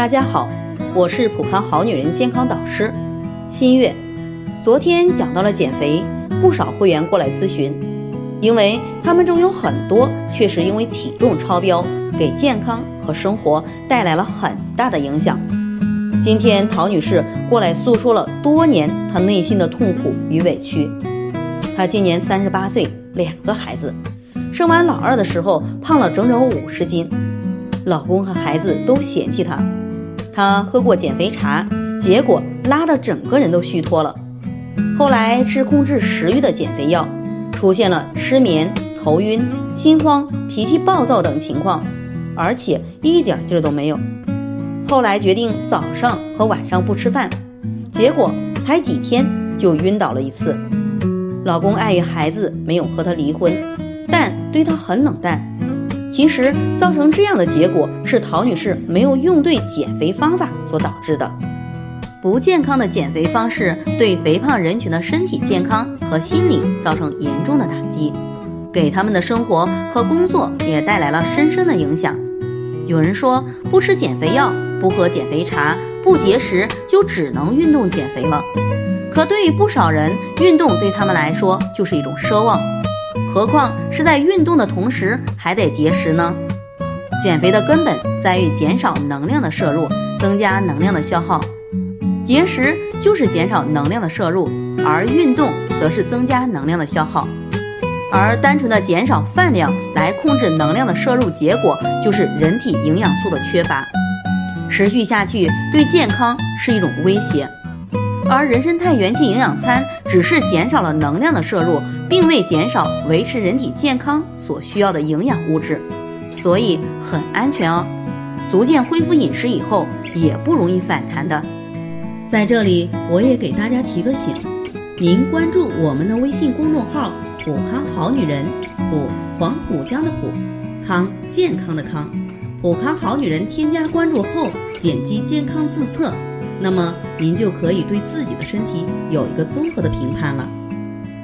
大家好，我是普康好女人健康导师新月。昨天讲到了减肥，不少会员过来咨询，因为他们中有很多确实因为体重超标，给健康和生活带来了很大的影响。今天陶女士过来诉说了多年她内心的痛苦与委屈。她今年三十八岁，两个孩子，生完老二的时候胖了整整五十斤，老公和孩子都嫌弃她。她喝过减肥茶，结果拉的整个人都虚脱了。后来吃控制食欲的减肥药，出现了失眠、头晕、心慌、脾气暴躁等情况，而且一点劲儿都没有。后来决定早上和晚上不吃饭，结果才几天就晕倒了一次。老公碍于孩子没有和她离婚，但对她很冷淡。其实造成这样的结果是陶女士没有用对减肥方法所导致的。不健康的减肥方式对肥胖人群的身体健康和心理造成严重的打击，给他们的生活和工作也带来了深深的影响。有人说不吃减肥药、不喝减肥茶、不节食就只能运动减肥了，可对于不少人，运动对他们来说就是一种奢望。何况是在运动的同时还得节食呢？减肥的根本在于减少能量的摄入，增加能量的消耗。节食就是减少能量的摄入，而运动则是增加能量的消耗。而单纯的减少饭量来控制能量的摄入，结果就是人体营养素的缺乏，持续下去对健康是一种威胁。而人参肽元气营养餐只是减少了能量的摄入，并未减少维持人体健康所需要的营养物质，所以很安全哦。逐渐恢复饮食以后，也不容易反弹的。在这里，我也给大家提个醒：您关注我们的微信公众号“普康好女人”，普黄浦江的普，康健康的康，普康好女人添加关注后，点击健康自测。那么您就可以对自己的身体有一个综合的评判了。